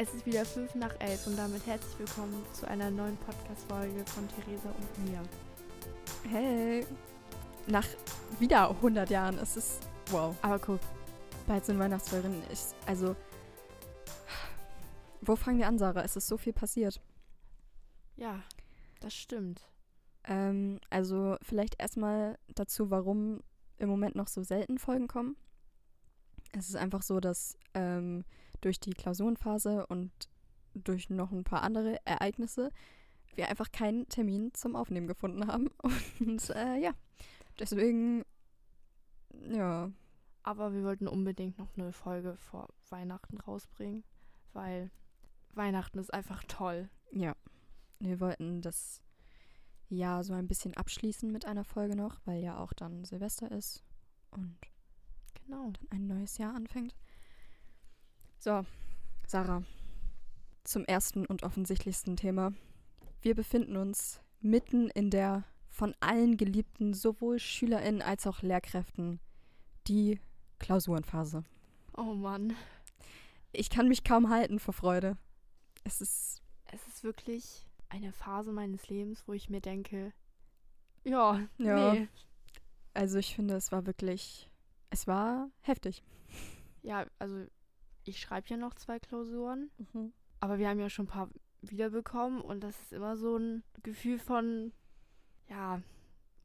Es ist wieder 5 nach 11 und damit herzlich willkommen zu einer neuen Podcast-Folge von Theresa und mir. Hey, nach wieder 100 Jahren, es ist wow. Aber guck, Bald sind Weihnachtsferien. Ich, also, wo fangen wir an, Sarah? Es ist so viel passiert. ja, das stimmt. Ähm, also vielleicht erstmal dazu, warum im Moment noch so selten Folgen kommen. Es ist einfach so, dass ähm, durch die Klausurenphase und durch noch ein paar andere Ereignisse wir einfach keinen Termin zum Aufnehmen gefunden haben. Und äh, ja, deswegen, ja, Aber wir wollten unbedingt noch eine Folge vor Weihnachten rausbringen, weil Weihnachten ist einfach toll. ja. Wir wollten das Jahr so ein bisschen abschließen mit einer Folge noch, weil ja auch dann Silvester ist und Genau. dann ein neues Jahr anfängt. So, Sarah, zum ersten und offensichtlichsten Thema. Wir befinden uns mitten in der von allen geliebten, sowohl SchülerInnen als auch Lehrkräften, die Klausurenphase. Oh Mann, Ich kann mich kaum halten vor Freude. Es ist, es ist wirklich eine Phase meines Lebens, wo ich mir denke, ja, Ja. nee. also ich finde, es war wirklich, es war heftig. Ja, also ich schreibe ja noch zwei Klausuren, aber wir haben ja schon ein paar wiederbekommen und das ist immer so ein Gefühl von, ja,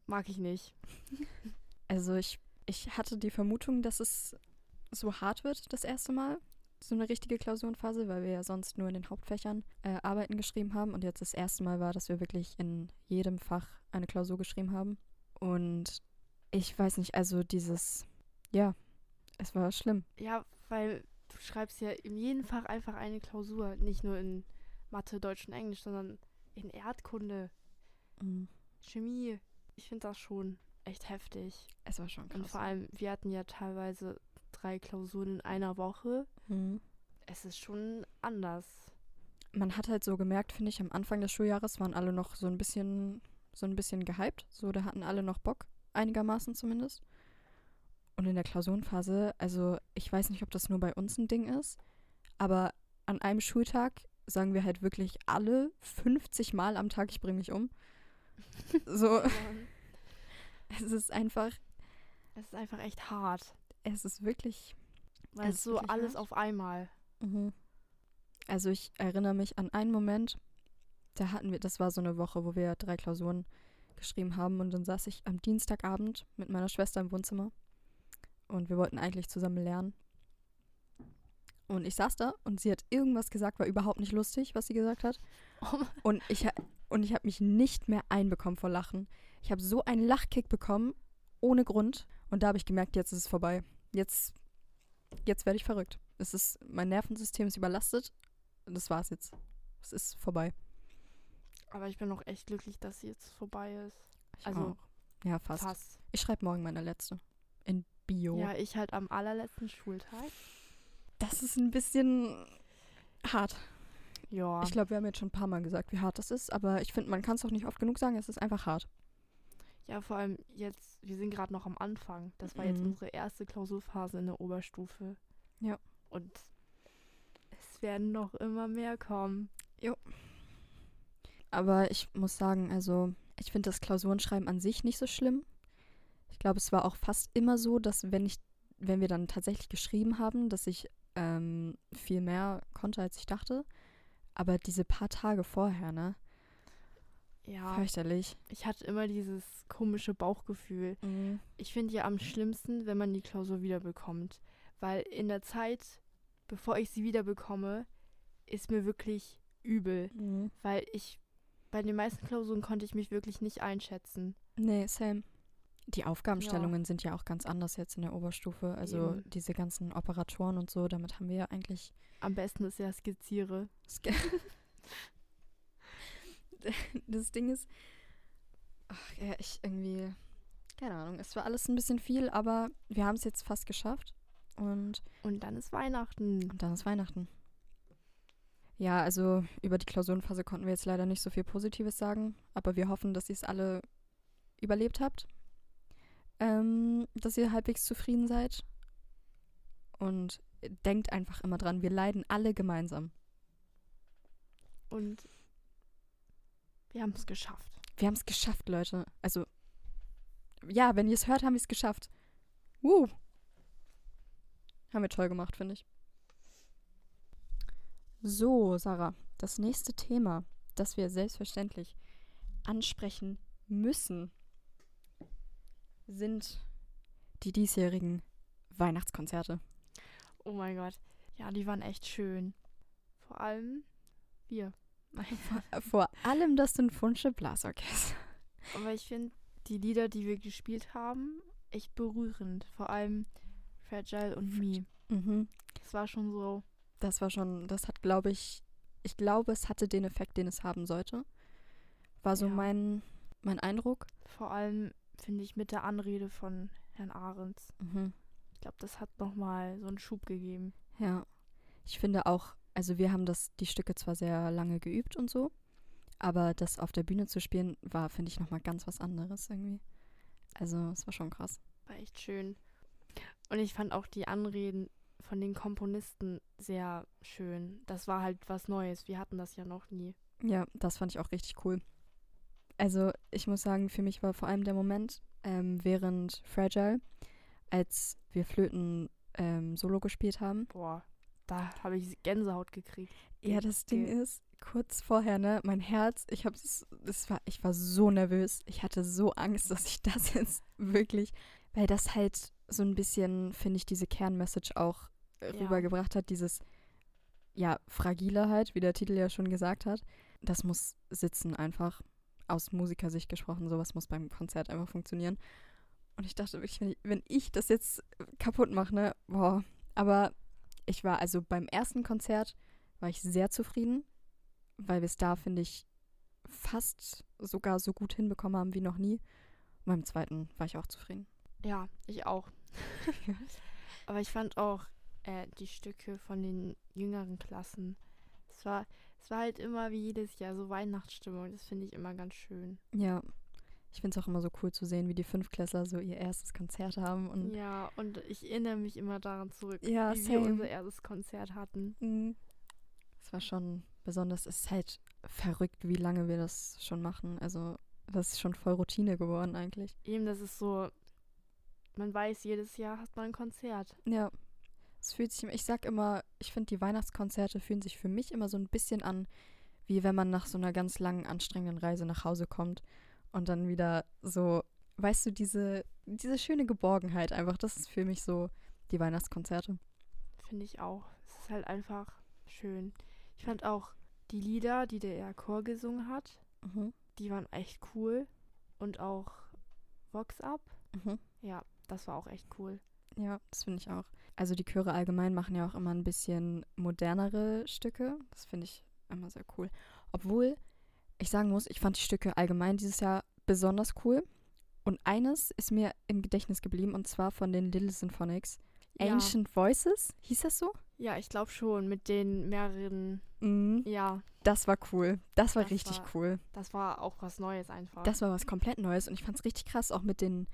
mag ich nicht. Also ich, ich hatte die Vermutung, dass es so hart wird das erste Mal. So eine richtige Klausurenphase, weil wir ja sonst nur in den Hauptfächern äh, Arbeiten geschrieben haben. Und jetzt das erste Mal war, dass wir wirklich in jedem Fach eine Klausur geschrieben haben. Und ich weiß nicht, also dieses, ja, es war schlimm. Ja, weil du schreibst ja in jedem Fach einfach eine Klausur, nicht nur in Mathe, Deutsch und Englisch, sondern in Erdkunde, Mhm. Chemie. Ich finde das schon echt heftig. Es war schon Und krass. vor allem, wir hatten ja teilweise drei Klausuren in einer Woche. Mhm. Es ist schon anders. man hat halt so gemerkt, finde ich, am Anfang des Schuljahres waren alle noch so ein bisschen, so ein bisschen gehypt. So, da hatten alle noch Bock, einigermaßen zumindest. Und in der Klausurenphase, also ich weiß nicht, ob das nur bei uns ein Ding ist, aber an einem Schultag sagen wir halt wirklich alle 50 Mal am Tag, ich bringe mich um. So, es ist einfach, Es ist einfach echt hart. es ist wirklich. Weil Es ist so alles hart. auf einmal. Mhm. Also ich erinnere mich an einen Moment, da hatten wir, das war so eine Woche, wo wir drei Klausuren geschrieben haben und dann saß ich am Dienstagabend mit meiner Schwester im Wohnzimmer und wir wollten eigentlich zusammen lernen. Und ich saß da und sie hat irgendwas gesagt, war überhaupt nicht lustig, was sie gesagt hat. Oh. Und ich, und ich habe mich nicht mehr einbekommen vor Lachen. Ich habe so einen Lachkick bekommen, ohne Grund. Und da habe ich gemerkt, jetzt ist es vorbei. Jetzt, jetzt werde ich verrückt. Es ist, mein Nervensystem ist überlastet. Das war's jetzt. Es ist vorbei. Aber ich bin auch echt glücklich, dass sie jetzt vorbei ist. Ich Also, auch. Ja, fast. Fast. Ich schreibe morgen meine letzte. In Bio. Ja, ich halt am allerletzten Schultag. Das ist ein bisschen hart. Ja. Ich glaube, wir haben jetzt schon ein paar Mal gesagt, wie hart das ist. Aber ich finde, man kann es auch nicht oft genug sagen. Es ist einfach hart. Ja, vor allem jetzt, wir sind gerade noch am Anfang. Das war jetzt Mhm. unsere erste Klausurphase in der Oberstufe. Ja. Und es werden noch immer mehr kommen. Aber ich muss sagen, also ich finde das Klausurenschreiben an sich nicht so schlimm. Ich glaube, es war auch fast immer so, dass wenn ich, wenn wir dann tatsächlich geschrieben haben, dass ich ähm, viel mehr konnte, als ich dachte. Aber diese paar Tage vorher, ne? Ja, Fürchterlich. ich hatte immer dieses komische Bauchgefühl. Ich finde ja am schlimmsten, wenn man die Klausur wiederbekommt. Weil in der Zeit, bevor ich sie wiederbekomme, ist mir wirklich übel. Mhm. Weil ich, bei den meisten Klausuren konnte ich mich wirklich nicht einschätzen. Nee, same. Die Aufgabenstellungen sind ja auch ganz anders jetzt in der Oberstufe. Also Eben. diese ganzen Operatoren und so, damit haben wir ja eigentlich Am besten ist ja skizziere. Ske- das Ding ist, ach ja, ich irgendwie, keine Ahnung, es war alles ein bisschen viel, aber wir haben es jetzt fast geschafft und, Und dann ist Weihnachten. und dann ist Weihnachten. Ja, also über die Klausurenphase konnten wir jetzt leider nicht so viel Positives sagen, aber wir hoffen, dass ihr es alle überlebt habt, ähm, dass ihr halbwegs zufrieden seid und denkt einfach immer dran, wir leiden alle gemeinsam. Und wir haben es geschafft. Wir haben es geschafft, Leute. Also, ja, wenn ihr es hört, haben wir es geschafft. Woo. Haben wir toll gemacht, finde ich. So, Sarah, das nächste Thema, das wir selbstverständlich ansprechen müssen, sind die diesjährigen Weihnachtskonzerte. Oh mein Gott. Ja, die waren echt schön. Vor allem wir. Vor allem das Sinfonische Blasorchester. Aber ich finde die Lieder, die wir gespielt haben, echt berührend. Vor allem Fragile und Me. Mhm. Das war schon so. Das war schon, das hat, glaube ich, ich glaube, es hatte den Effekt, den es haben sollte. War so ja. mein, mein Eindruck. Vor allem finde ich mit der Anrede von Herrn Ahrens. Mhm. Ich glaube, das hat nochmal so einen Schub gegeben. Ja. Ich finde auch, also wir haben das, die Stücke zwar sehr lange geübt und so, aber das auf der Bühne zu spielen, war, finde ich, nochmal ganz was anderes irgendwie. Also es war schon krass. War echt schön. Und ich fand auch die Anreden von den Komponisten sehr schön. Das war halt was Neues. Wir hatten das ja noch nie. Ja, das fand ich auch richtig cool. Also ich muss sagen, für mich war vor allem der Moment ähm, während Fragile, als wir Flöten ähm, Solo gespielt haben. Boah, da habe ich Gänsehaut gekriegt. Ja, das Ding ist, kurz vorher, ne, mein Herz, ich habe das war, ich war so nervös. Ich hatte so Angst, dass ich das jetzt wirklich, weil das halt so ein bisschen, finde ich, diese Kernmessage auch ja. rübergebracht hat, dieses, ja, fragile halt, wie der Titel ja schon gesagt hat. Das muss sitzen einfach. Aus Musikersicht gesprochen, sowas muss beim Konzert einfach funktionieren. Und ich dachte wirklich, wenn ich, wenn ich das jetzt kaputt mache, ne, boah. Aber ich war also beim ersten Konzert war ich sehr zufrieden, weil wir es da, finde ich, fast sogar so gut hinbekommen haben wie noch nie. Und beim zweiten war ich auch zufrieden. Ja, ich auch. Aber ich fand auch äh, die Stücke von den jüngeren Klassen. Es war, es war halt immer wie jedes Jahr so Weihnachtsstimmung. Das finde ich immer ganz schön. Ja, ich finde es auch immer so cool zu sehen, wie die Fünfklässler so ihr erstes Konzert haben. Und ja, und ich erinnere mich immer daran zurück, ja, wie same. wir unser erstes Konzert hatten. Mhm. Es war schon besonders, es ist halt verrückt, wie lange wir das schon machen. Also, das ist schon voll Routine geworden eigentlich. Eben, das ist so, man weiß, jedes Jahr hat man ein Konzert. Ja. Es fühlt sich, ich sag immer, ich finde, die Weihnachtskonzerte fühlen sich für mich immer so ein bisschen an, wie wenn man nach so einer ganz langen, anstrengenden Reise nach Hause kommt und dann wieder so, weißt du, diese, diese schöne Geborgenheit einfach, das ist für mich so die Weihnachtskonzerte. Finde ich auch. Es ist halt einfach schön. Ich fand auch die Lieder, die der Chor gesungen hat, mhm. die waren echt cool. Und auch Vox Up. Mhm. Ja, das war auch echt cool. Ja, das finde ich auch. Also die Chöre allgemein machen ja auch immer ein bisschen modernere Stücke. Das finde ich immer sehr cool. Obwohl ich sagen muss, ich fand die Stücke allgemein dieses Jahr besonders cool. Und eines ist mir im Gedächtnis geblieben, und zwar von den Little Symphonics. Ja. Ancient Voices, hieß das so? Ja, ich glaube schon, mit den mehreren. Mhm. Ja. Das war cool. Das war das richtig war, cool. Das war auch was Neues einfach. Das war was komplett Neues und ich fand es richtig krass, auch mit den,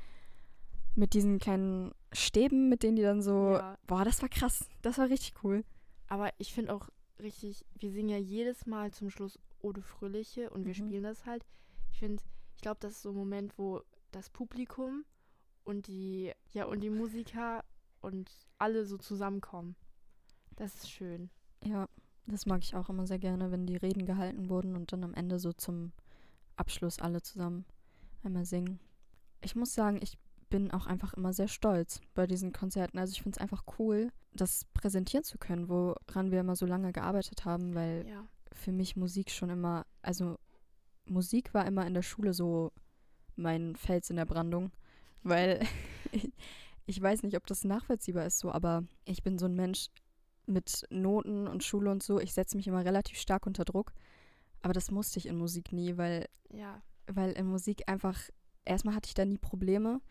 mit diesen kleinen Stäben, mit denen die dann so. Ja. Boah, das war krass. Das war richtig cool. Aber ich finde auch richtig, wir singen ja jedes Mal zum Schluss Ode Fröhliche und wir mhm. spielen das halt. Ich finde, ich glaube, das ist so ein Moment, wo das Publikum und die, ja, und die Musiker und alle so zusammenkommen. Das ist schön. Ja, das mag ich auch immer sehr gerne, wenn die Reden gehalten wurden und dann am Ende so zum Abschluss alle zusammen einmal singen. Ich muss sagen, ich bin auch einfach immer sehr stolz bei diesen Konzerten. Also ich finde es einfach cool, das präsentieren zu können, woran wir immer so lange gearbeitet haben, weil ja für mich Musik schon immer, also Musik war immer in der Schule so mein Fels in der Brandung, weil ich, weiß nicht, ob das nachvollziehbar ist so, aber ich bin so ein Mensch mit Noten und Schule und so, ich setze mich immer relativ stark unter Druck, aber das musste ich in Musik nie, weil ja. weil in Musik einfach erstmal hatte ich da nie Probleme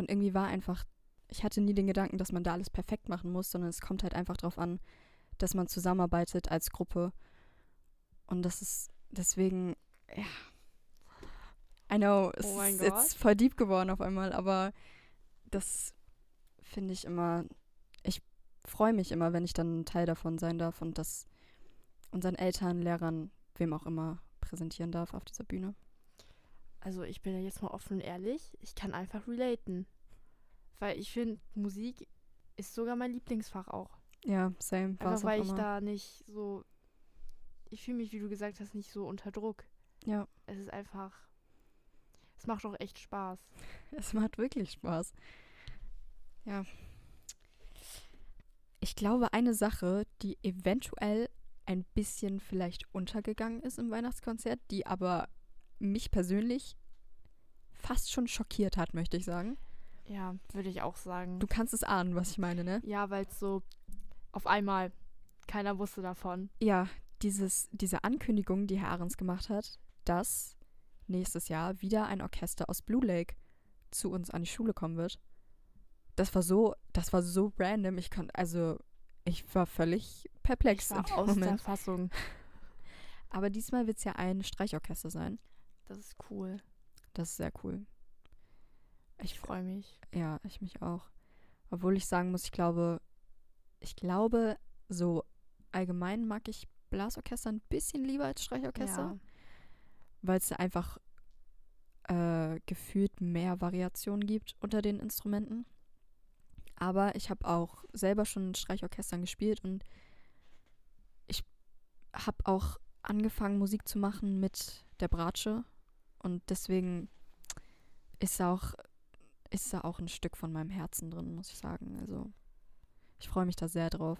und irgendwie war einfach ich hatte nie den Gedanken, dass man da alles perfekt machen muss, sondern es kommt halt einfach darauf an, dass man zusammenarbeitet als Gruppe und das ist deswegen, ja. I know, es oh ist jetzt voll deep geworden auf einmal, aber das finde ich immer, ich freue mich immer, wenn ich dann ein Teil davon sein darf und das unseren Eltern, Lehrern wem auch immer präsentieren darf auf dieser Bühne. Also ich bin ja jetzt mal offen und ehrlich, ich kann einfach relaten. Weil ich finde, Musik ist sogar mein Lieblingsfach auch. Ja, same. Einfach weil ich da nicht so. Ich fühle mich, wie du gesagt hast, nicht so unter Druck. Ja. Es ist einfach. Es macht auch echt Spaß. Es macht wirklich Spaß. Ja. Ich glaube, eine Sache, die eventuell ein bisschen vielleicht untergegangen ist im Weihnachtskonzert, die aber mich persönlich fast schon schockiert hat, möchte ich sagen. Ja, würde ich auch sagen. Du kannst es ahnen, was ich meine, ne? Ja, weil es so auf einmal keiner wusste davon. Ja, dieses, diese Ankündigung, die Herr Ahrens gemacht hat, dass nächstes Jahr wieder ein Orchester aus Blue Lake zu uns an die Schule kommen wird. Das war so, das war so random. Ich konnte, also ich war völlig perplex ich war aus Moment. der Fassung. Aber diesmal wird es ja ein Streichorchester sein. Das ist cool. Das ist sehr cool. Ich freue mich. Ja, ich mich auch. Obwohl ich sagen muss, ich glaube, ich glaube, so allgemein mag ich Blasorchester ein bisschen lieber als Streichorchester. Ja. Weil es einfach äh, gefühlt mehr Variationen gibt unter den Instrumenten. Aber ich habe auch selber schon in Streichorchestern gespielt und ich habe auch angefangen, Musik zu machen mit der Bratsche. Und deswegen ist auch, ist da auch ein Stück von meinem Herzen drin, muss ich sagen. Also ich freue mich da sehr drauf.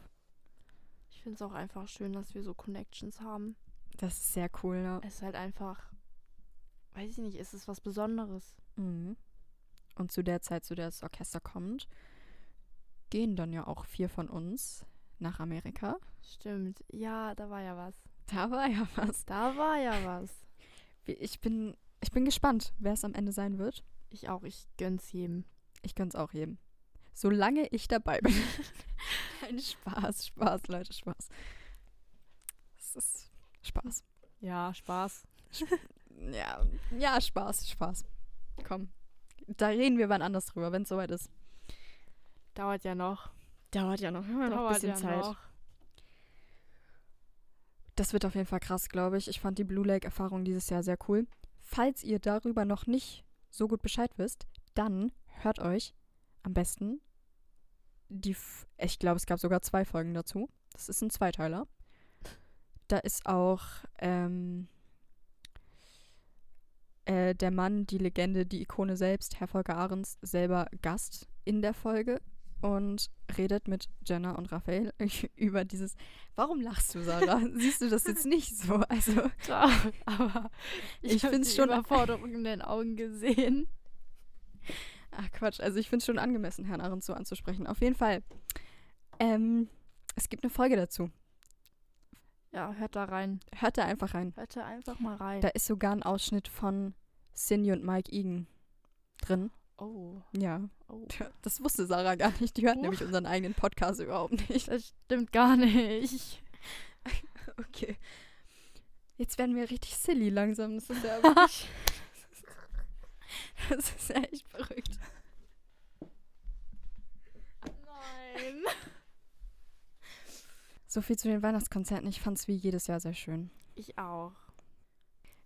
Ich finde es auch einfach schön, dass wir so Connections haben. Das ist sehr cool, ja. Es ist halt einfach, weiß ich nicht, ist es was Besonderes. Mhm. Und zu der Zeit, zu der das Orchester kommt, gehen dann ja auch vier von uns nach Amerika. Stimmt. Ja, da war ja was. Da war ja was. Da war ja was. Ich bin, ich bin gespannt, wer es am Ende sein wird. Ich auch. Ich gönn's jedem. Ich gönn's auch jedem. Solange ich dabei bin. Ein Spaß, Spaß, Leute, Spaß. Es ist Spaß. Ja, Spaß. ja, ja, Spaß, Spaß. Komm. Da reden wir wann anders drüber, wenn es soweit ist. Dauert ja noch. Dauert ja noch. Wir haben noch ein bisschen ja Zeit. Noch. Das wird auf jeden Fall krass, glaube ich. Ich fand die Blue Lake-Erfahrung dieses Jahr sehr cool. Falls ihr darüber noch nicht so gut Bescheid wisst, dann hört euch am besten die. F ich glaube, es gab sogar zwei Folgen dazu. Das ist ein Zweiteiler. Da ist auch ähm, äh, der Mann, die Legende, die Ikone selbst, Herr Volker Ahrens, selber Gast in der Folge und redet mit Jenna und Raphael über dieses. Warum lachst du, Sarah? Siehst du das jetzt nicht so? Also, Doch, aber ich, ich finde es schon Überforderung in den Augen gesehen. Ach Quatsch, also ich finde es schon angemessen, Herrn Ahrens so anzusprechen. Auf jeden Fall. Ähm, es gibt eine Folge dazu. Ja, hört da rein. Hört da einfach rein. Hört da einfach mal rein. Da ist sogar ein Ausschnitt von Cindy und Mike Egan drin. Oh. Ja. Oh. Das wusste Sarah gar nicht. Die hört oh. nämlich unseren eigenen Podcast überhaupt nicht. Das stimmt gar nicht. okay. Jetzt werden wir richtig silly langsam. Das ist ja wirklich. das ist ja echt verrückt. Nein. So viel zu den Weihnachtskonzerten. Ich fand es wie jedes Jahr sehr schön. Ich auch.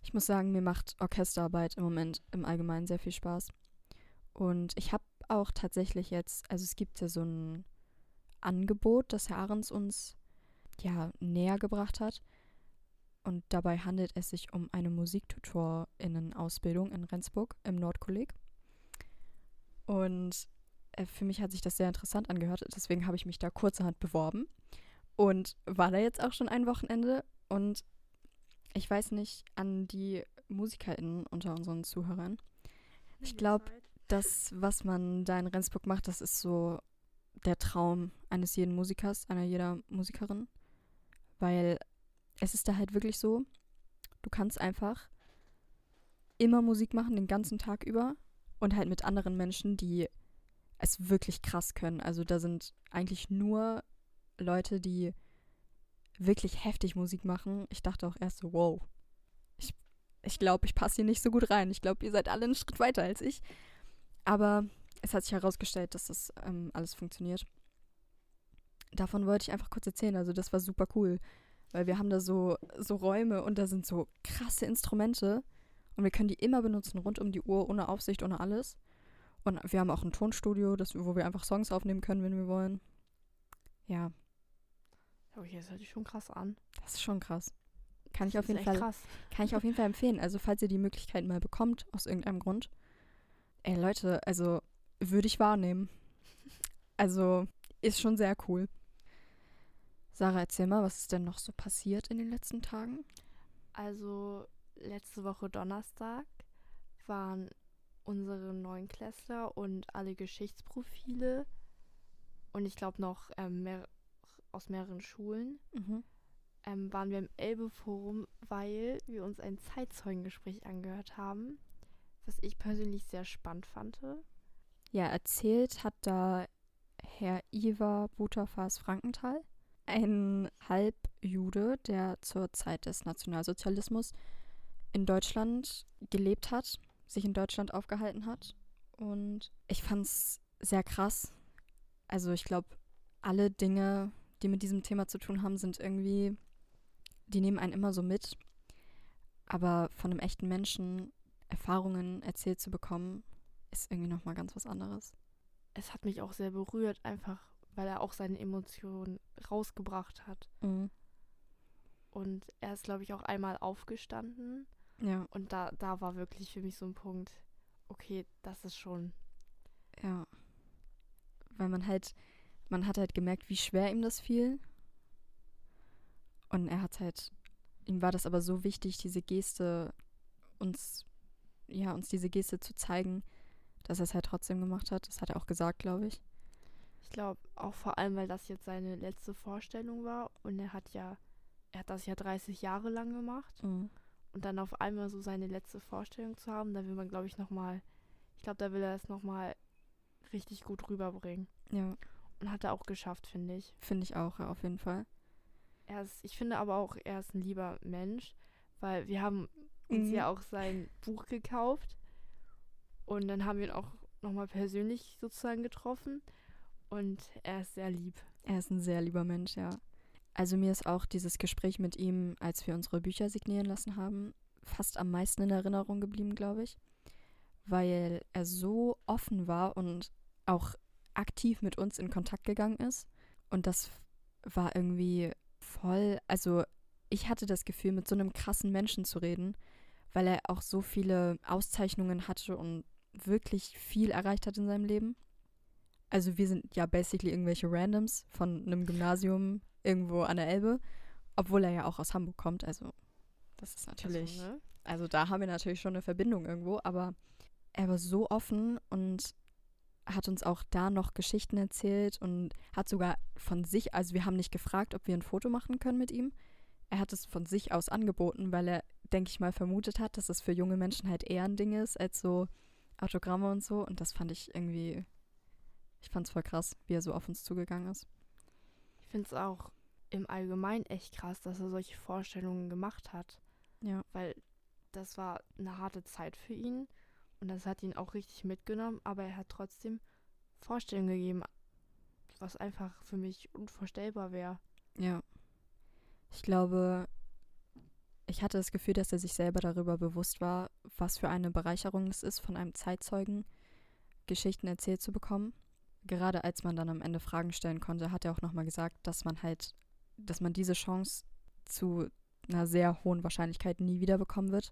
Ich muss sagen, mir macht Orchesterarbeit im Moment im Allgemeinen sehr viel Spaß. Und ich habe auch tatsächlich jetzt, also es gibt ja so ein Angebot, das Herr Ahrens uns ja näher gebracht hat. Und dabei handelt es sich um eine Musiktutorinnen-Ausbildung in Rendsburg im Nordkolleg. Und äh, für mich hat sich das sehr interessant angehört, deswegen habe ich mich da kurzerhand beworben und war da jetzt auch schon ein Wochenende. Und ich weiß nicht an die MusikerInnen unter unseren Zuhörern. Ich glaube, das, was man da in Rendsburg macht, das ist so der Traum eines jeden Musikers, einer jeder Musikerin. Weil es ist da halt wirklich so, du kannst einfach immer Musik machen, den ganzen Tag über und halt mit anderen Menschen, die es wirklich krass können. Also da sind eigentlich nur Leute, die wirklich heftig Musik machen. Ich dachte auch erst so, wow, ich, ich glaube, ich passe hier nicht so gut rein. Ich glaube, ihr seid alle einen Schritt weiter als ich. Aber es hat sich herausgestellt, dass das ähm, alles funktioniert. Davon wollte ich einfach kurz erzählen. Also das war super cool, weil wir haben da so, so Räume und da sind so krasse Instrumente und wir können die immer benutzen, rund um die Uhr, ohne Aufsicht, ohne alles. Und wir haben auch ein Tonstudio, das, wo wir einfach Songs aufnehmen können, wenn wir wollen. Ja. Okay, das hört sich schon krass an. Das ist schon krass. Kann ich Das auf jeden Fall krass. Kann ich auf jeden Fall empfehlen. Also, falls ihr die Möglichkeit mal bekommt, aus irgendeinem Grund. Ey, Leute, also würde ich wahrnehmen. Also, ist schon sehr cool. Sarah, erzähl mal, was ist denn noch so passiert in den letzten Tagen? Also letzte Woche Donnerstag waren unsere Neunklässler und alle Geschichtsprofile und ich glaube noch ähm, mehr, aus mehreren Schulen ähm, waren wir im Elbe-Forum, weil wir uns ein Zeitzeugengespräch angehört haben, was ich persönlich sehr spannend fand. Ja, erzählt hat da Herr Ivar Butterfass Frankenthal, ein Halbjude, der zur Zeit des Nationalsozialismus in Deutschland gelebt hat, sich in Deutschland aufgehalten hat. Und ich fand es sehr krass. Also ich glaube, alle Dinge, die mit diesem Thema zu tun haben, sind irgendwie, die nehmen einen immer so mit. Aber von einem echten Menschen Erfahrungen erzählt zu bekommen, ist irgendwie nochmal ganz was anderes. Es hat mich auch sehr berührt, einfach weil er auch seine Emotionen rausgebracht hat. Mhm. Und er ist, glaube ich, auch einmal aufgestanden. Ja, Und da, da war wirklich für mich so ein Punkt, okay, das ist schon. ja. Weil man halt, man hat halt gemerkt, wie schwer ihm das fiel. Und er hat halt, ihm war das aber so wichtig, diese Geste uns, ja, uns diese Geste zu zeigen, dass er es halt trotzdem gemacht hat. Das hat er auch gesagt, glaube ich. Ich glaube auch vor allem, weil das jetzt seine letzte Vorstellung war. Und er hat ja, er hat das ja 30 Jahre lang gemacht. Mhm. Und dann auf einmal so seine letzte Vorstellung zu haben, da will man, glaube ich, nochmal, ich glaube, da will er es nochmal richtig gut rüberbringen. Ja, Und hat er auch geschafft, finde ich. finde ich auch, ja, auf jeden Fall. Er ist, ich finde aber auch, er ist ein lieber Mensch, weil wir haben uns Mhm. ja auch sein Buch gekauft und dann haben wir ihn auch nochmal persönlich sozusagen getroffen und er ist sehr lieb. Er ist ein sehr lieber Mensch, ja. Also mir ist auch dieses Gespräch mit ihm, als wir unsere Bücher signieren lassen haben, fast am meisten in Erinnerung geblieben, glaube ich. Weil er so offen war und auch aktiv mit uns in Kontakt gegangen ist. Und das war irgendwie voll, also ich hatte das Gefühl, mit so einem krassen Menschen zu reden, weil er auch so viele Auszeichnungen hatte und wirklich viel erreicht hat in seinem Leben. Also wir sind ja basically irgendwelche Randoms von einem Gymnasium irgendwo an der Elbe, obwohl er ja auch aus Hamburg kommt. Also das ist natürlich, Also, ne? also da haben wir natürlich schon eine Verbindung irgendwo, aber er war so offen und hat uns auch da noch Geschichten erzählt und hat sogar von sich, also wir haben nicht gefragt, ob wir ein Foto machen können mit ihm. Er hat es von sich aus angeboten, weil er, denke ich mal, vermutet hat, dass es für junge Menschen halt eher ein Ding ist als so Autogramme und so. Und das fand ich irgendwie, ich fand es voll krass, wie er so auf uns zugegangen ist. Ich finde es auch im Allgemeinen echt krass, dass er solche Vorstellungen gemacht hat, Ja, weil das war eine harte Zeit für ihn und das hat ihn auch richtig mitgenommen, aber er hat trotzdem Vorstellungen gegeben, was einfach für mich unvorstellbar wäre. ja. Ich glaube, ich hatte das Gefühl, dass er sich selber darüber bewusst war, was für eine Bereicherung es ist, von einem Zeitzeugen Geschichten erzählt zu bekommen. Gerade als man dann am Ende Fragen stellen konnte, hat er auch nochmal gesagt, dass man halt, dass man diese Chance zu einer sehr hohen Wahrscheinlichkeit nie wieder bekommen wird.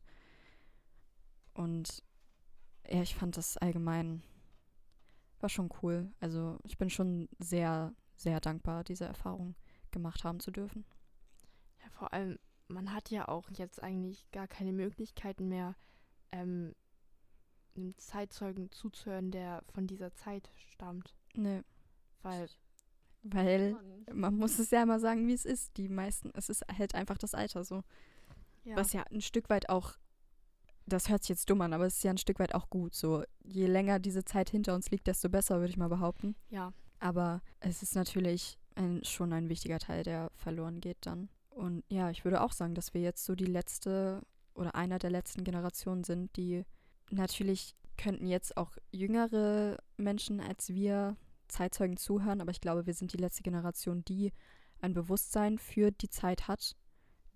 Und ja, ich fand das allgemein war schon cool. Also ich bin schon sehr, sehr dankbar, diese Erfahrung gemacht haben zu dürfen. Ja, vor allem, man hat ja auch jetzt eigentlich gar keine Möglichkeiten mehr, ähm, einem Zeitzeugen zuzuhören, der von dieser Zeit stammt. Nee, Weil, weil man muss es ja mal sagen, wie es ist. Die meisten, es ist halt einfach das Alter so. ja, Was ja ein Stück weit auch, das hört sich jetzt dumm an, aber es ist ja ein Stück weit auch gut. So, je länger diese Zeit hinter uns liegt, desto besser, würde ich mal behaupten. ja, Aber es ist natürlich ein, schon ein wichtiger Teil, der verloren geht dann. Und ja, ich würde auch sagen, dass wir jetzt so die letzte oder einer der letzten Generationen sind, die natürlich könnten jetzt auch jüngere Menschen als wir Zeitzeugen zuhören, aber ich glaube, wir sind die letzte Generation, die ein Bewusstsein für die Zeit hat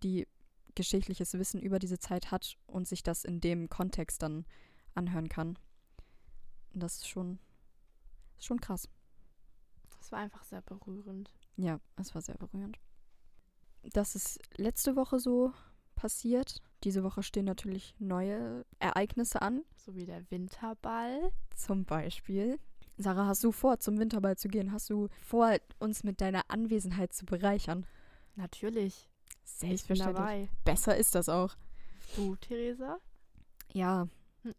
die geschichtliches Wissen über diese Zeit hat und sich das in dem Kontext dann anhören kann. Und das ist schon, schon krass. Es war einfach sehr berührend. Ja, es war sehr berührend. Das ist letzte Woche so passiert. Diese Woche stehen natürlich neue Ereignisse an. So wie der Winterball. Zum Beispiel. Sarah, hast du vor, zum Winterball zu gehen? Hast du vor, uns mit deiner Anwesenheit zu bereichern? Natürlich. Selbstverständlich. Besser ist das auch. Du, Theresa? Ja.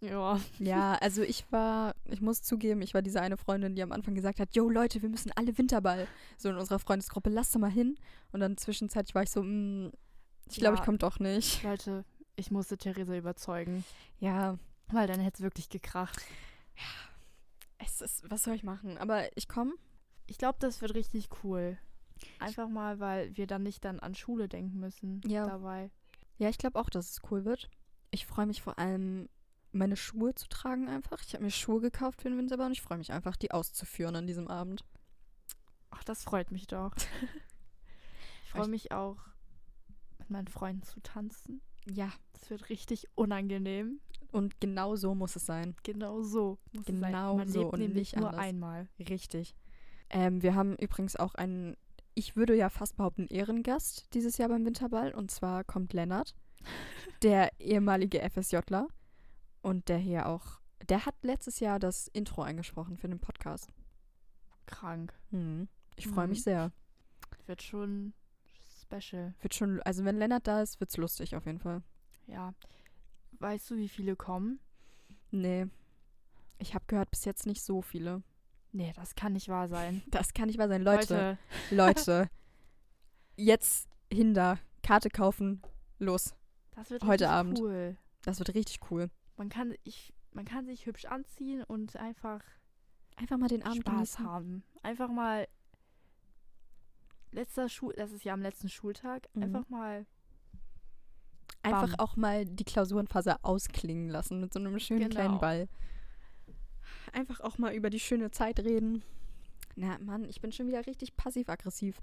Ja. Ja, also ich war, ich muss zugeben, ich war diese eine Freundin, die am Anfang gesagt hat, yo Leute, wir müssen alle Winterball. So in unserer Freundesgruppe, lasst doch mal hin. Und dann zwischenzeitlich war ich so, mh, ich glaube, Ja. ich komme doch nicht. Leute, ich musste Theresa überzeugen. Ja, Weil dann hätte es wirklich gekracht. es ist, was soll ich machen? Aber ich komme. Ich glaube, das wird richtig cool. Einfach mal, weil wir dann nicht dann an Schule denken müssen Ja. dabei. Ja, ich glaube auch, dass es cool wird. Ich freue mich vor allem, meine Schuhe zu tragen einfach. Ich habe mir Schuhe gekauft für den Winterball und ich freue mich einfach, die auszuführen an diesem Abend. Ach, das freut mich doch. Ich freue Ich- mich auch, mit meinen Freunden zu tanzen. Ja, Das wird richtig unangenehm. und genau so muss es sein. Genau so muss es sein. Genau Man so lebt und nämlich nicht nur anders. einmal. Richtig. Ähm, wir haben übrigens auch einen, ich würde ja fast behaupten, Ehrengast dieses Jahr beim Winterball. Und zwar kommt Lennart, der ehemalige FSJler. Und der hier auch, der hat letztes Jahr das Intro eingesprochen für den Podcast. Krank. Hm. Ich freue mich Mhm. sehr. Wird schon special. Wird schon, also wenn Lennart da ist, wird's lustig auf jeden Fall. Ja. Weißt du, wie viele kommen? Nee. Ich habe gehört, bis jetzt nicht so viele. Nee, das kann nicht wahr sein. Das kann nicht wahr sein. Leute, Leute. jetzt hinter, Karte kaufen, los. das wird Heute richtig Abend. cool. Das wird richtig cool. Man kann, ich, man kann sich hübsch anziehen und einfach Einfach mal den Abend Spaß genießen. haben. Einfach mal letzter Schul, das ist ja am letzten Schultag, Mhm. einfach mal Einfach Bam. auch mal die Klausurenphase ausklingen lassen mit so einem schönen kleinen Genau. Ball. Einfach auch mal über die schöne Zeit reden. Na, Mann, ich bin schon wieder richtig passiv-aggressiv.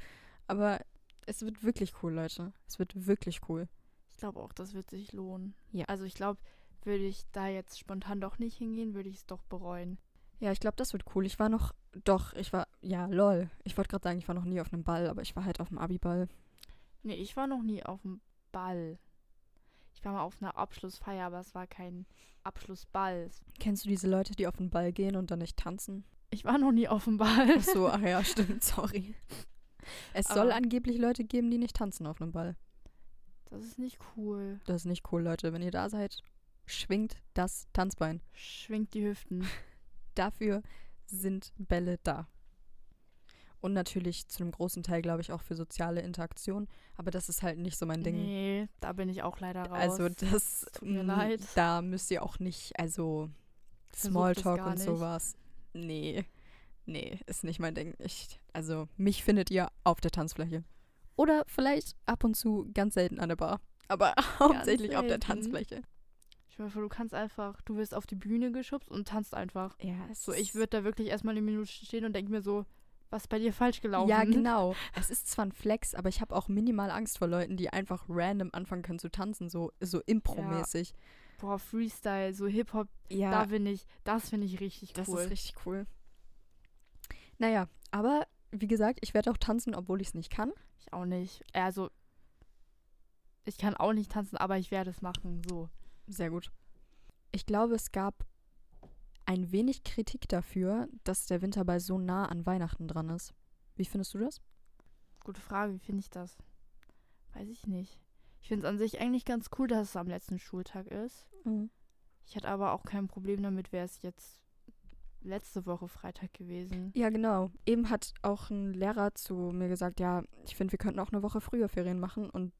Aber es wird wirklich cool, Leute. Es wird wirklich cool. Ich glaube auch, das wird sich lohnen. Ja. Also ich glaube, würde ich da jetzt spontan doch nicht hingehen, würde ich es doch bereuen. Ja, ich glaube, das wird cool. Ich war noch, doch, ich war, ja, lol. Ich wollte gerade sagen, ich war noch nie auf einem Ball, aber ich war halt auf dem Abiball. Nee, ich war noch nie auf dem Ball. Ich war mal auf einer Abschlussfeier, aber es war kein Abschlussball. Kennst du diese Leute, die auf den Ball gehen und dann nicht tanzen? Ich war noch nie auf dem Ball. Ach so, ach ja, stimmt, sorry. Es soll Aber- angeblich Leute geben, die nicht tanzen auf einem Ball. Das ist nicht cool. Das ist nicht cool, Leute. Wenn ihr da seid, schwingt das Tanzbein. Schwingt die Hüften. Dafür sind Bälle da. Und natürlich zu einem großen Teil, glaube ich, auch für soziale Interaktion. Aber das ist halt nicht so mein Ding. Nee, da bin ich auch leider raus. also das tut mir mm, leid. Da müsst ihr auch nicht, also Smalltalk und sowas. Nee. Nee, ist nicht mein Ding. Ich, also mich findet ihr auf der Tanzfläche. Oder vielleicht ab und zu ganz selten an der Bar. Aber hauptsächlich auf der. Tanzfläche. Ich meine, du kannst einfach, du wirst auf die Bühne geschubst und tanzt einfach. Ja, es So, ich würde da wirklich erstmal eine Minute stehen und denke mir so, was ist bei dir falsch gelaufen? Ja, genau. Es ist zwar ein Flex, aber ich habe auch minimal Angst vor Leuten, die einfach random anfangen können zu tanzen, so, so Impro-mäßig. Boah, Freestyle, so Hip-Hop, Ja, da bin ich, das finde ich richtig das cool. ist richtig cool. Naja, aber wie gesagt, ich werde auch tanzen, obwohl ich es nicht kann. Ich auch nicht. Also, ich kann auch nicht tanzen, aber ich werde es machen, so. Sehr gut. Ich glaube, es gab ein wenig Kritik dafür, dass der Winterball so nah an Weihnachten dran ist. Wie findest du das? Gute Frage, wie finde ich das? Weiß ich nicht. Ich finde es an sich eigentlich ganz cool, dass es am letzten Schultag ist. Ich hatte aber auch kein Problem damit, wäre es jetzt letzte Woche Freitag gewesen. Ja, genau. Eben hat auch ein Lehrer zu mir gesagt, ja, ich finde, wir könnten auch eine Woche früher Ferien machen. Und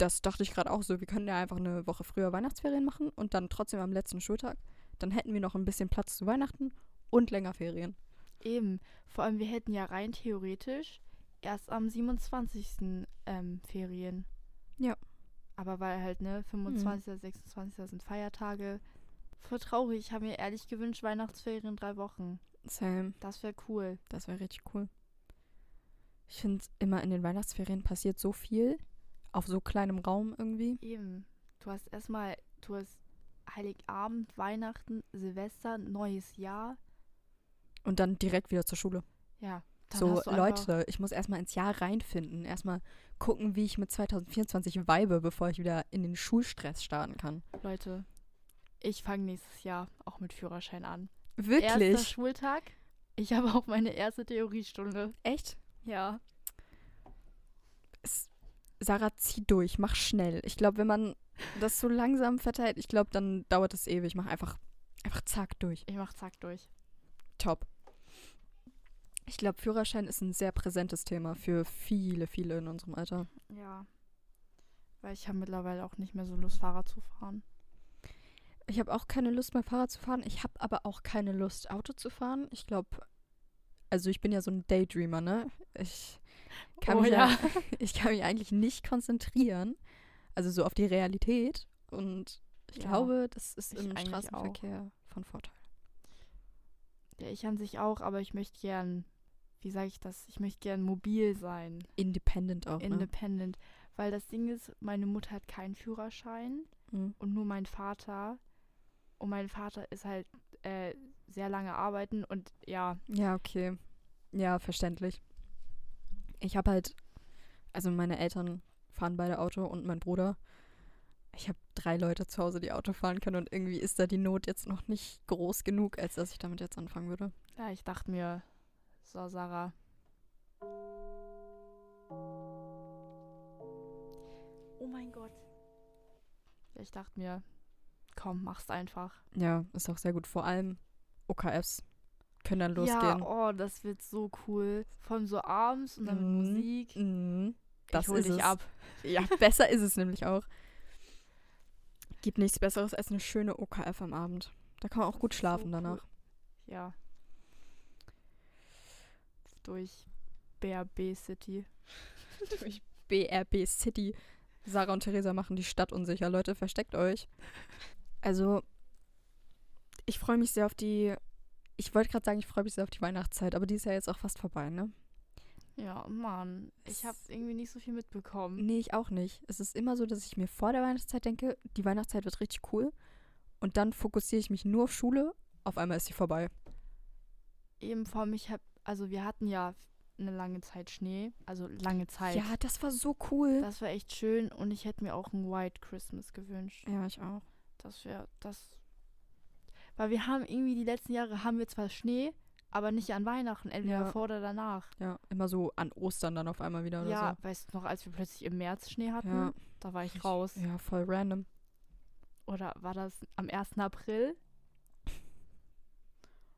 das dachte ich gerade auch so. Wir können ja einfach eine Woche früher Weihnachtsferien machen und dann trotzdem am letzten Schultag. Dann hätten wir noch ein bisschen Platz zu Weihnachten und länger Ferien. Eben. Vor allem, wir hätten ja rein theoretisch erst am 27. Ähm, Ferien. Ja. Aber weil halt, ne, 25., 26. sind Feiertage. Voll traurig. Ich habe mir ehrlich gewünscht, Weihnachtsferien drei Wochen. Sam, Das wäre cool. das wäre richtig cool. Ich finde immer in den Weihnachtsferien passiert so viel. Auf so kleinem Raum irgendwie. Eben. Du hast erstmal, du hast Heiligabend, Weihnachten, Silvester, neues Jahr. Und dann direkt wieder zur Schule. Ja. so, Leute, ich muss erstmal ins Jahr reinfinden. Erstmal gucken, wie ich mit 2024 weibe, bevor ich wieder in den Schulstress starten kann. Leute, ich fange nächstes Jahr auch mit Führerschein an. Erster Wirklich? Schultag. Ich habe auch meine erste Theoriestunde. Echt? Ja. Sarah, zieh durch, mach schnell. Ich glaube, wenn man das so langsam verteilt, ich glaube, dann dauert es ewig. Mach einfach, einfach zack durch. Ich mach zack durch. Top. Ich glaube, Führerschein ist ein sehr präsentes Thema für viele, viele in unserem Alter. Ja. Weil ich habe mittlerweile auch nicht mehr so Lust, Fahrrad zu fahren. Ich habe auch keine Lust mehr Fahrrad zu fahren. Ich habe aber auch keine Lust Auto zu fahren. Ich glaube, also ich bin ja so ein Daydreamer, ne? Ich kann, Oh mich ja. ich kann mich eigentlich nicht konzentrieren. Also so auf die Realität. Und ich Ja, glaube, das ist im Straßenverkehr von Vorteil. Ja, ich an sich auch, aber ich möchte gern, wie sage ich das? Ich möchte gern mobil sein. Independent auch, ne? Independent. Weil das Ding ist, meine Mutter hat keinen Führerschein Mhm. und nur mein Vater. Und mein Vater ist halt äh, sehr lange arbeiten und ja, Ja, okay. Ja, verständlich. Ich habe halt, also meine Eltern fahren beide Auto und mein Bruder. Ich habe drei Leute zu Hause, die Auto fahren können und irgendwie ist da die Not jetzt noch nicht groß genug, als dass ich damit jetzt anfangen würde. ja, ich dachte mir, so Sarah. Oh mein Gott. Ich dachte mir, komm, mach's einfach. Ja, ist auch sehr gut. Vor allem OKFs können dann Ja, losgehen. oh, das wird so cool. Vor allem so abends und dann Mhm. mit Musik. Mhm. Das ich hol ist dich es. ab. Ja, besser ist es nämlich auch. Gibt nichts Besseres als eine schöne OKF am Abend. Da kann man auch gut so schlafen cool. danach. Ja. Durch BRB City. durch BRB City. Sarah und Theresa machen die Stadt unsicher. Leute, versteckt euch. Also, ich freue mich sehr auf die. Ich wollte gerade sagen, ich freue mich sehr auf die Weihnachtszeit, aber die ist ja jetzt auch fast vorbei, ne? Ja, Mann. Ich habe irgendwie nicht so viel mitbekommen. Nee, ich auch nicht. Es ist immer so, dass ich mir vor der Weihnachtszeit denke, die Weihnachtszeit wird richtig cool. Und dann fokussiere ich mich nur auf Schule. Auf einmal ist sie vorbei. Eben vor mich hab, also wir hatten ja eine lange Zeit Schnee, also lange Zeit. Ja, das war so cool. Das war echt schön und ich hätte mir auch ein White Christmas gewünscht. ja, ich auch. Das wäre das. Weil wir haben irgendwie die letzten Jahre haben wir zwar Schnee, aber nicht an Weihnachten, entweder Ja. vor oder danach. Ja, immer so an Ostern dann auf einmal wieder oder Ja, weißt du noch, als wir plötzlich im März Schnee so. hatten, Ja, da war ich raus. ja, voll random. Oder war das am 1. April?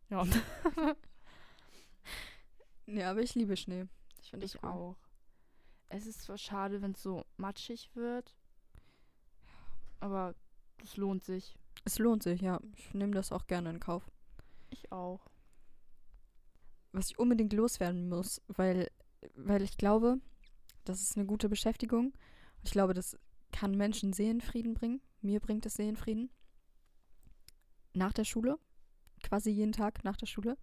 Ja, Ja, aber ich liebe Schnee. Ich finde das cool. auch. Es ist zwar schade, wenn es so matschig wird, aber es lohnt sich. Es lohnt sich, ja. Ich nehme das auch gerne in Kauf. Ich auch. Was ich unbedingt loswerden muss, weil, weil ich glaube, das ist eine gute Beschäftigung. Und ich glaube, das kann Menschen Seelenfrieden bringen. Mir bringt es Seelenfrieden. Nach der Schule, quasi jeden Tag nach der Schule,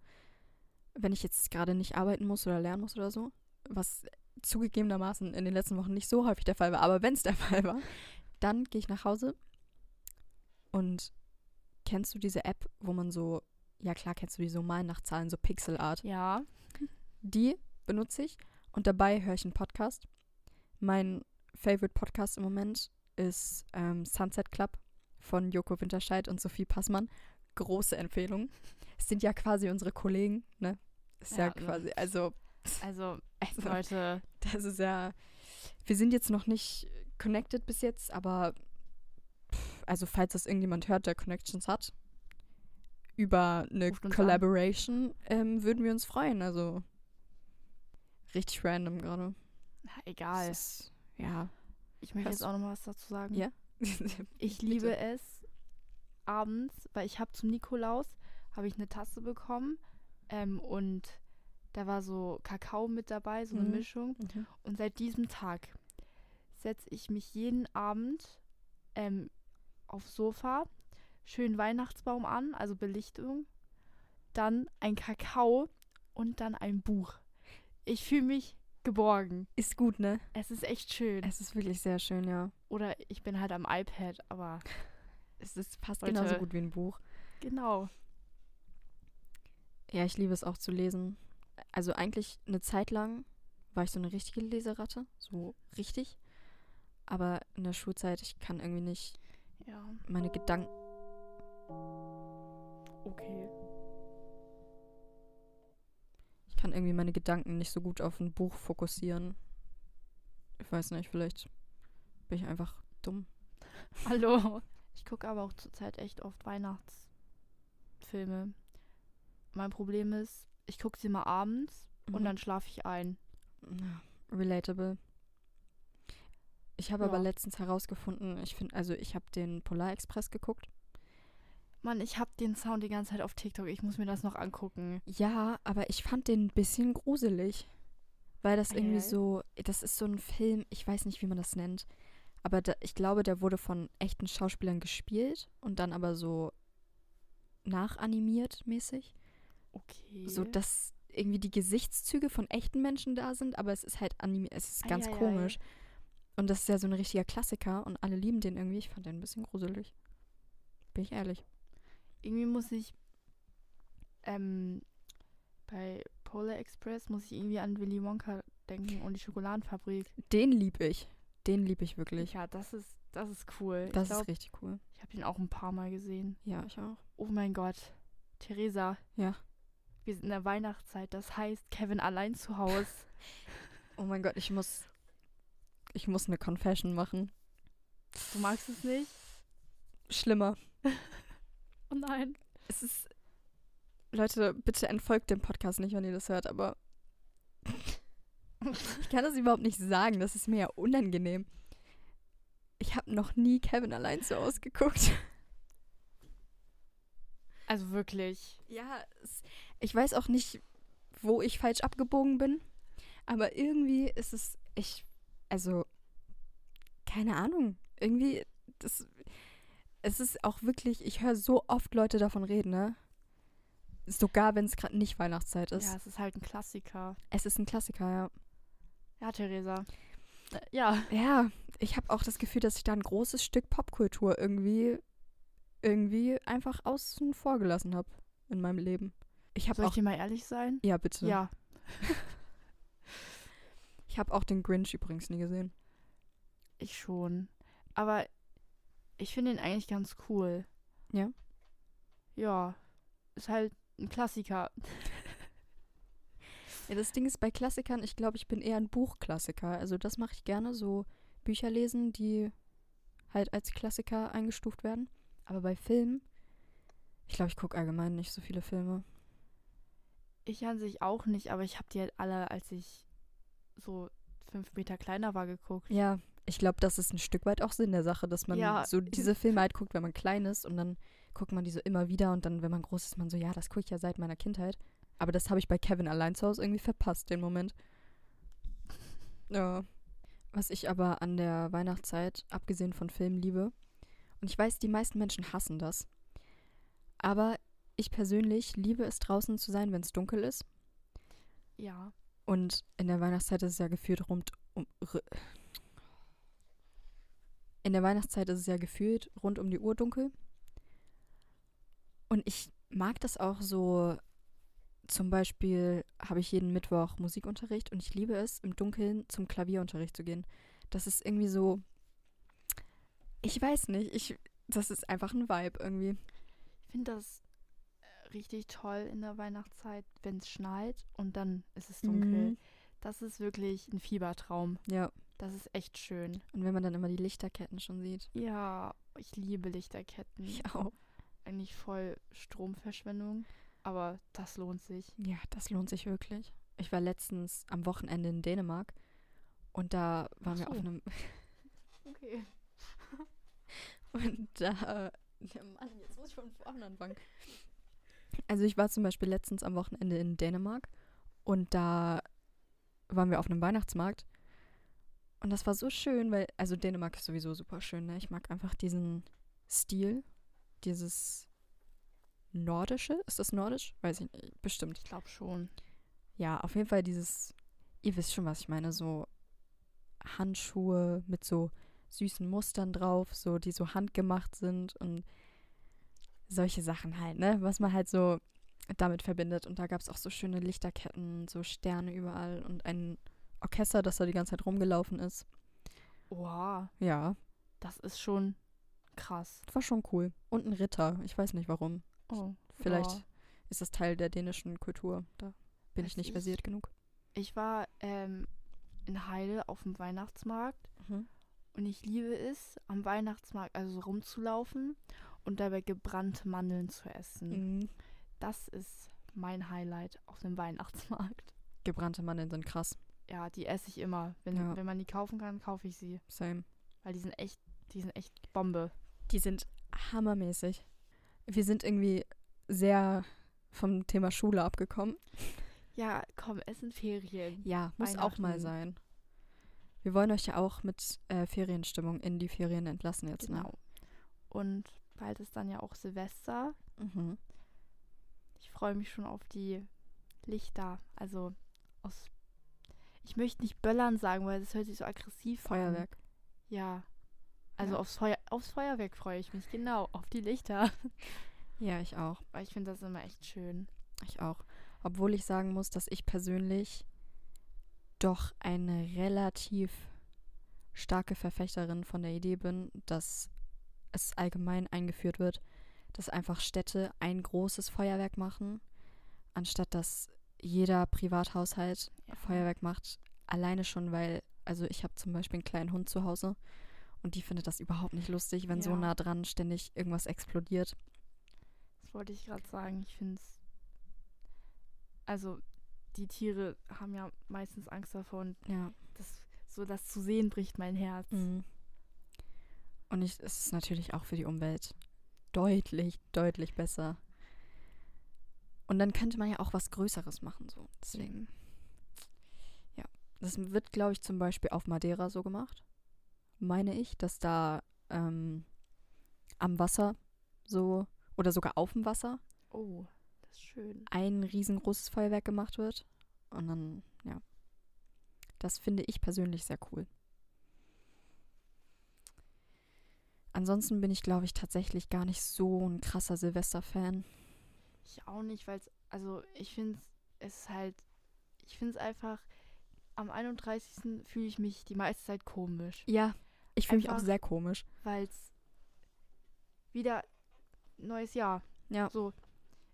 wenn ich jetzt gerade nicht arbeiten muss oder lernen muss oder so, was zugegebenermaßen in den letzten Wochen nicht so häufig der Fall war, aber wenn es der Fall war, dann gehe ich nach Hause und kennst du diese App, wo man so, ja klar kennst du die so Malen nach Zahlen, so Pixelart. Ja. Die benutze ich und dabei höre ich einen Podcast. Mein Favorite Podcast im Moment ist ähm, Sunset Club von Joko Winterscheid und Sophie Passmann. Große Empfehlung. Es sind ja quasi unsere Kollegen, ne? Ist ja, Ja, ne. quasi, also, Also, also Leute, das ist ja, wir sind jetzt noch nicht connected bis jetzt, aber also falls das irgendjemand hört, der Connections hat, über eine. Collaboration ähm, würden wir uns freuen. Also richtig random gerade. egal. Ist- Ja. Ich möchte jetzt auch noch mal was dazu sagen. Ja? Ich liebe es abends, weil ich habe zum Nikolaus habe ich eine Tasse bekommen ähm, und da war so Kakao mit dabei, so eine Mhm. Mischung. Mhm. Und seit diesem Tag setze ich mich jeden Abend ähm, aufs Sofa, schön Weihnachtsbaum an, also Belichtung, dann ein Kakao und dann ein Buch. Ich fühle mich geborgen. Ist gut, ne? Es ist echt schön. Es ist wirklich sehr schön, ja. Oder ich bin halt am iPad, aber Es ist fast Leute. genauso gut wie ein Buch. genau. Ja, ich liebe es auch zu lesen. Also eigentlich eine Zeit lang war ich so eine richtige Leseratte. So richtig. Aber in der Schulzeit, ich kann irgendwie nicht Ja, meine Gedanken. okay. Ich kann irgendwie meine Gedanken nicht so gut auf ein Buch fokussieren. Ich weiß nicht, vielleicht bin ich einfach dumm. Hallo. Ich gucke aber auch zurzeit echt oft Weihnachtsfilme. Mein Problem ist, ich gucke sie mal abends und Mhm. dann schlafe ich ein. Relatable. Ich habe aber Ja. letztens herausgefunden, ich finde, also ich habe den Polar Express geguckt. Mann, ich habe den Sound die ganze Zeit auf TikTok. Ich muss mir das noch angucken. Ja, aber ich fand den ein bisschen gruselig. Weil das irgendwie so, das ist so ein Film, ich weiß nicht, wie man das nennt. Aber da, ich glaube, der wurde von echten Schauspielern gespielt und dann aber so nachanimiert mäßig. Okay. So, dass irgendwie die Gesichtszüge von echten Menschen da sind, aber es ist halt animiert, es ist ganz Eieiei. komisch. Und das ist ja so ein richtiger Klassiker und alle lieben den irgendwie. Ich fand den ein bisschen gruselig. Bin ich ehrlich. Irgendwie muss ich ähm, bei Polar Express muss ich irgendwie an Willy Wonka denken und die Schokoladenfabrik. Den lieb ich. Den lieb ich wirklich. Ja, das ist das ist cool. Das ich glaube, ist richtig cool. ich habe den auch ein paar Mal gesehen. Ja, ich auch. Oh mein Gott. Theresa. Ja. Wir sind in der Weihnachtszeit. Das heißt, Kevin allein zu Hause. Oh mein Gott, ich muss. Ich muss eine Confession machen. Du magst es nicht? Schlimmer. Oh nein. Es ist. Leute, bitte entfolgt dem Podcast nicht, wenn ihr das hört, aber. ich kann das überhaupt nicht sagen. Das ist mir ja unangenehm. Ich habe noch nie Kevin allein zu Hause geguckt. Also wirklich. Ja, es, ich weiß auch nicht, wo ich falsch abgebogen bin. Aber irgendwie ist es. Ich. Also. Keine Ahnung. Irgendwie. Das, es ist auch wirklich. Ich höre so oft Leute davon reden, ne? Sogar wenn es gerade nicht Weihnachtszeit ist. Ja, es ist halt ein Klassiker. Es ist ein Klassiker, ja. Ja, Theresa. Äh, ja. Ja, ich habe auch das Gefühl, dass ich da ein großes Stück Popkultur irgendwie. Irgendwie einfach außen vor gelassen habe in meinem Leben. Ich habe Soll ich auch. dir mal ehrlich sein? Ja, bitte. Ja. Ich habe auch den Grinch übrigens nie gesehen. Ich schon. Aber ich finde ihn eigentlich ganz cool. Ja? Ja. Ist halt ein Klassiker. Ja, das Ding ist bei Klassikern, ich glaube, ich bin eher ein Buchklassiker. Also das mache ich gerne, so Bücher lesen, die halt als Klassiker eingestuft werden. Aber bei Filmen, ich glaube, ich gucke allgemein nicht so viele Filme. Ich an sich auch nicht, aber ich habe die halt alle, als ich so fünf Meter kleiner war, geguckt. Ja, ich glaube, das ist ein Stück weit auch Sinn der Sache, dass man Ja. so diese Filme halt guckt, wenn man klein ist und dann guckt man die so immer wieder und dann, wenn man groß ist, man so, ja, das gucke ich ja seit meiner Kindheit. Aber das habe ich bei Kevin allein zu Hause irgendwie verpasst, den Moment. Ja. Was ich aber an der Weihnachtszeit, abgesehen von Filmen, liebe, und ich weiß, die meisten Menschen hassen das, aber ich persönlich liebe es draußen zu sein, wenn es dunkel ist. Ja. Und in der Weihnachtszeit ist es ja gefühlt rund um. In der Weihnachtszeit ist es ja gefühlt rund um die Uhr dunkel. Und ich mag das auch so. Zum Beispiel habe ich jeden Mittwoch Musikunterricht und ich liebe es, im Dunkeln zum Klavierunterricht zu gehen. Das ist irgendwie so. Ich weiß nicht, ich, das ist einfach ein Vibe irgendwie. Ich finde das richtig toll in der Weihnachtszeit, wenn es schneit und dann ist es dunkel. Mhm. Das ist wirklich ein Fiebertraum. Ja, Das ist echt schön. und wenn man dann immer die Lichterketten schon sieht. Ja, ich liebe Lichterketten. Ich auch. Eigentlich voll Stromverschwendung, aber das lohnt sich. Ja, das lohnt sich wirklich. Ich war letztens am Wochenende in Dänemark und da waren wir Ach auf so. einem Okay. und da ja, Mann, jetzt muss ich von vorne anfangen. Also ich war zum Beispiel letztens am Wochenende in Dänemark und da waren wir auf einem Weihnachtsmarkt und das war so schön, weil also Dänemark ist sowieso super schön, ne? Ich mag einfach diesen Stil, dieses nordische, ist das nordisch? Weiß ich nicht, bestimmt. Ich glaube schon. Ja, auf jeden Fall dieses, ihr wisst schon, was ich meine, so Handschuhe mit so süßen Mustern drauf, so die so handgemacht sind und solche Sachen halt, ne? Was man halt so damit verbindet. Und da gab es auch so schöne Lichterketten, so Sterne überall und ein Orchester, das da die ganze Zeit rumgelaufen ist. Wow. Ja. Das ist schon krass. Das war schon cool. Und ein Ritter. Ich weiß nicht warum. Oh. Vielleicht wow. ist das Teil der dänischen Kultur. Da bin Weiß ich nicht ich- versiert genug. Ich war ähm, in Heide auf dem Weihnachtsmarkt Mhm. und ich liebe es, am Weihnachtsmarkt also so rumzulaufen und dabei gebrannte Mandeln zu essen. Mhm. Das ist mein Highlight auf dem Weihnachtsmarkt. Gebrannte Mandeln sind krass. Ja, die esse ich immer. Wenn, Ja. wenn man die kaufen kann, kaufe ich sie. Same. Weil die sind echt, die sind echt Bombe. Die sind hammermäßig. Wir sind irgendwie sehr vom Thema Schule abgekommen. Ja, komm, es sind Ferien. Ja, muss auch mal sein. Wir wollen euch ja auch mit äh, Ferienstimmung in die Ferien entlassen jetzt, Genau. Und bald ist dann ja auch Silvester. Mhm. Ich freue mich schon auf die Lichter. Also aus. Ich möchte nicht Böllern sagen, weil das hört sich so aggressiv Feuerwerk. an. Ja. Also Ja. Aufs, Feuer, aufs Feuerwerk freue ich mich, genau. Auf die Lichter. Ja, ich auch. Weil ich finde das immer echt schön. Ich auch. Obwohl ich sagen muss, dass ich persönlich doch eine relativ starke Verfechterin von der Idee bin, dass es allgemein eingeführt wird, dass einfach Städte ein großes Feuerwerk machen, anstatt dass jeder Privathaushalt Ja. Feuerwerk macht. Alleine schon, weil, also ich habe zum Beispiel einen kleinen Hund zu Hause und die findet das überhaupt nicht lustig, wenn so Ja. nah dran ständig irgendwas explodiert. Das wollte ich gerade sagen. Ich finde es. Also, die Tiere haben ja meistens Angst davor und Ja. das, so das zu sehen bricht mein Herz. Mhm. Und ich, es ist natürlich auch für die Umwelt deutlich, deutlich besser. Und dann könnte man ja auch was Größeres machen, so. Deswegen. Ja. Das wird, glaube ich, zum Beispiel auf Madeira so gemacht. Meine ich, dass da ähm, am Wasser so oder sogar auf dem Wasser Oh, das ist schön. ein riesengroßes Feuerwerk gemacht wird. Und dann, ja. Das finde ich persönlich sehr cool. Ansonsten bin ich, glaube ich, tatsächlich gar nicht so ein krasser Silvester-Fan. Ich auch nicht, weil es, also ich finde es halt, ich finde es einfach, am 31. fühle ich mich die meiste Zeit komisch, Ja, ich fühle mich auch sehr komisch. weil es wieder neues Jahr. Ja. So,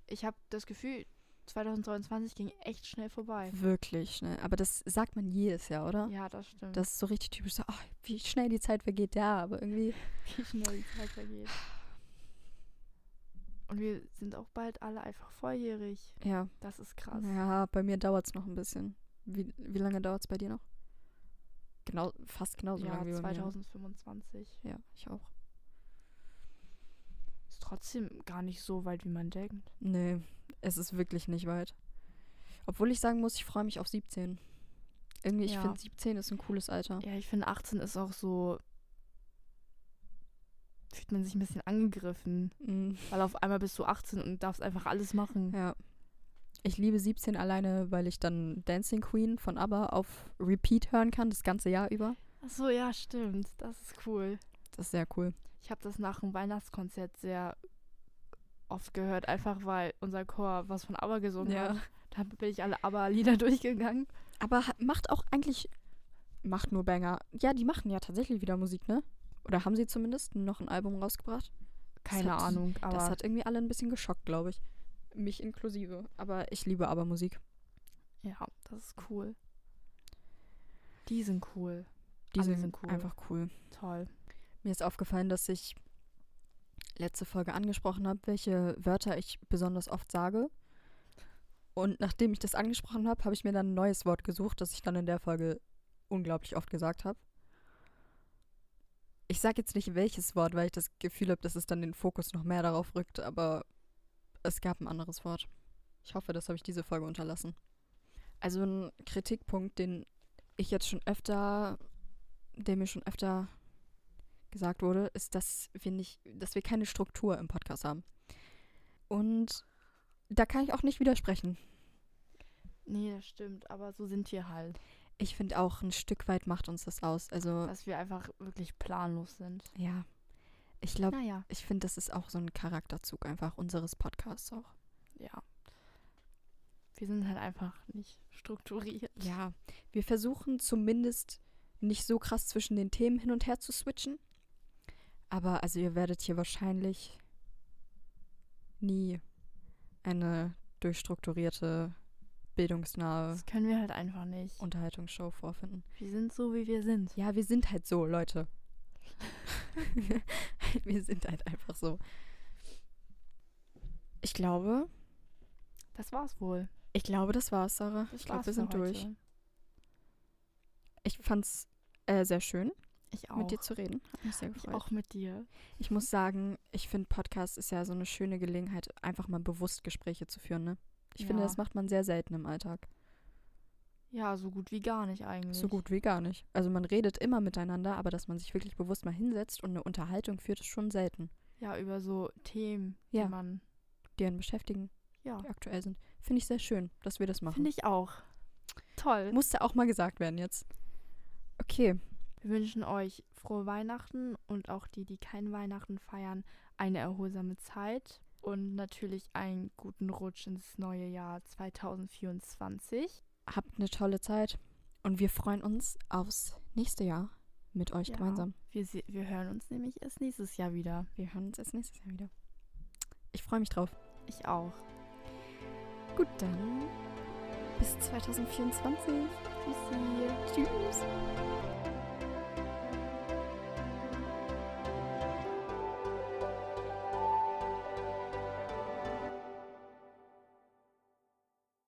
ich habe das Gefühl, 2022 ging echt schnell vorbei. Wirklich schnell. Aber das sagt man jedes Jahr, oder? Ja, das stimmt. Das ist so richtig typisch so, ach, wie schnell die Zeit vergeht, ja, aber irgendwie. wie schnell die Zeit vergeht. Und wir sind auch bald alle einfach volljährig. Ja. Das ist krass. Ja, bei mir dauert es noch ein bisschen. Wie, wie lange dauert es bei dir noch? Genau, fast genauso ja, lange wie bei mir. 2025. Ja, ich auch. Trotzdem gar nicht so weit, wie man denkt. Nee, es ist wirklich nicht weit. Obwohl ich sagen muss, ich freue mich auf 17. Irgendwie, ich Ja. finde 17 ist ein cooles Alter. Ja, ich finde 18 ist auch so. Fühlt man sich ein bisschen angegriffen. Mm, Weil auf einmal bist du 18 und darfst einfach alles machen. ja. Ich liebe 17 alleine, weil ich dann Dancing Queen von ABBA auf Repeat hören kann, das ganze Jahr über. Ach so, ja, stimmt. Das ist cool. Das ist sehr cool. Ich habe das nach dem Weihnachtskonzert sehr oft gehört, einfach weil unser Chor was von ABBA gesungen Ja. hat. Da bin ich alle ABBA-Lieder durchgegangen. Aber macht auch eigentlich, macht nur Banger. Ja, die machen ja tatsächlich wieder Musik, ne? Oder haben sie zumindest noch ein Album rausgebracht? Keine hat- Ahnung, aber das hat irgendwie alle ein bisschen geschockt, glaube ich. Mich inklusive. Aber ich liebe aber Musik. ja, das ist cool. Die sind cool. Die Alle sind, sind cool. einfach cool. Toll. Mir ist aufgefallen, dass ich letzte Folge angesprochen habe, welche Wörter ich besonders oft sage. Und nachdem ich das angesprochen habe, habe ich mir dann ein neues Wort gesucht, das ich dann in der Folge unglaublich oft gesagt habe. Ich sage jetzt nicht welches Wort, weil ich das Gefühl habe, dass es dann den Fokus noch mehr darauf rückt, aber es gab ein anderes Wort. Ich hoffe, das habe ich diese Folge unterlassen. Also ein Kritikpunkt, den ich jetzt schon öfter, der mir schon öfter gesagt wurde, ist, dass wir nicht, dass wir keine Struktur im Podcast haben. Und da kann ich auch nicht widersprechen. Nee, das stimmt, aber so sind wir halt. Ich finde auch, ein Stück weit macht uns das aus. Also, Dass wir einfach wirklich planlos sind. ja. Ich glaube, Naja, ich finde, das ist auch so ein Charakterzug einfach unseres Podcasts auch. ja. Wir sind halt einfach nicht strukturiert. Ja, wir versuchen zumindest nicht so krass zwischen den Themen hin und her zu switchen. Aber also ihr werdet hier wahrscheinlich nie eine durchstrukturierte, bildungsnahe Das können wir halt einfach nicht. Unterhaltungsshow vorfinden. Wir sind so, wie wir sind. Ja, wir sind halt so, Leute. wir sind halt einfach so. Ich glaube, Das war's wohl. ich glaube, das war's, Sarah. Das ich glaube, wir sind durch. Ich fand's äh, sehr schön, Ich auch. mit dir zu reden. Hat mich sehr ich gefreut. auch mit dir. Ich muss sagen, ich finde Podcast ist ja so eine schöne Gelegenheit, einfach mal bewusst Gespräche zu führen, ne? Ich finde, Ja. das macht man sehr selten im Alltag. Ja, so gut wie gar nicht eigentlich. So gut wie gar nicht. Also man redet immer miteinander, aber dass man sich wirklich bewusst mal hinsetzt und eine Unterhaltung führt, ist schon selten. Ja, über so Themen, Ja. die man. Die einen beschäftigen, Ja, die aktuell sind. Finde ich sehr schön, dass wir das machen. finde ich auch. Toll. Musste auch mal gesagt werden jetzt. Okay, Wir wünschen euch frohe Weihnachten und auch die, die kein Weihnachten feiern, eine erholsame Zeit und natürlich einen guten Rutsch ins neue Jahr 2024. habt eine tolle Zeit und wir freuen uns aufs nächste Jahr mit euch Ja. gemeinsam. Wir, wir hören uns nämlich erst nächstes Jahr wieder. Wir hören uns erst nächstes Jahr wieder. Ich freue mich drauf. Ich auch. Gut, dann bis 2024. Tschüssi. Tschüss.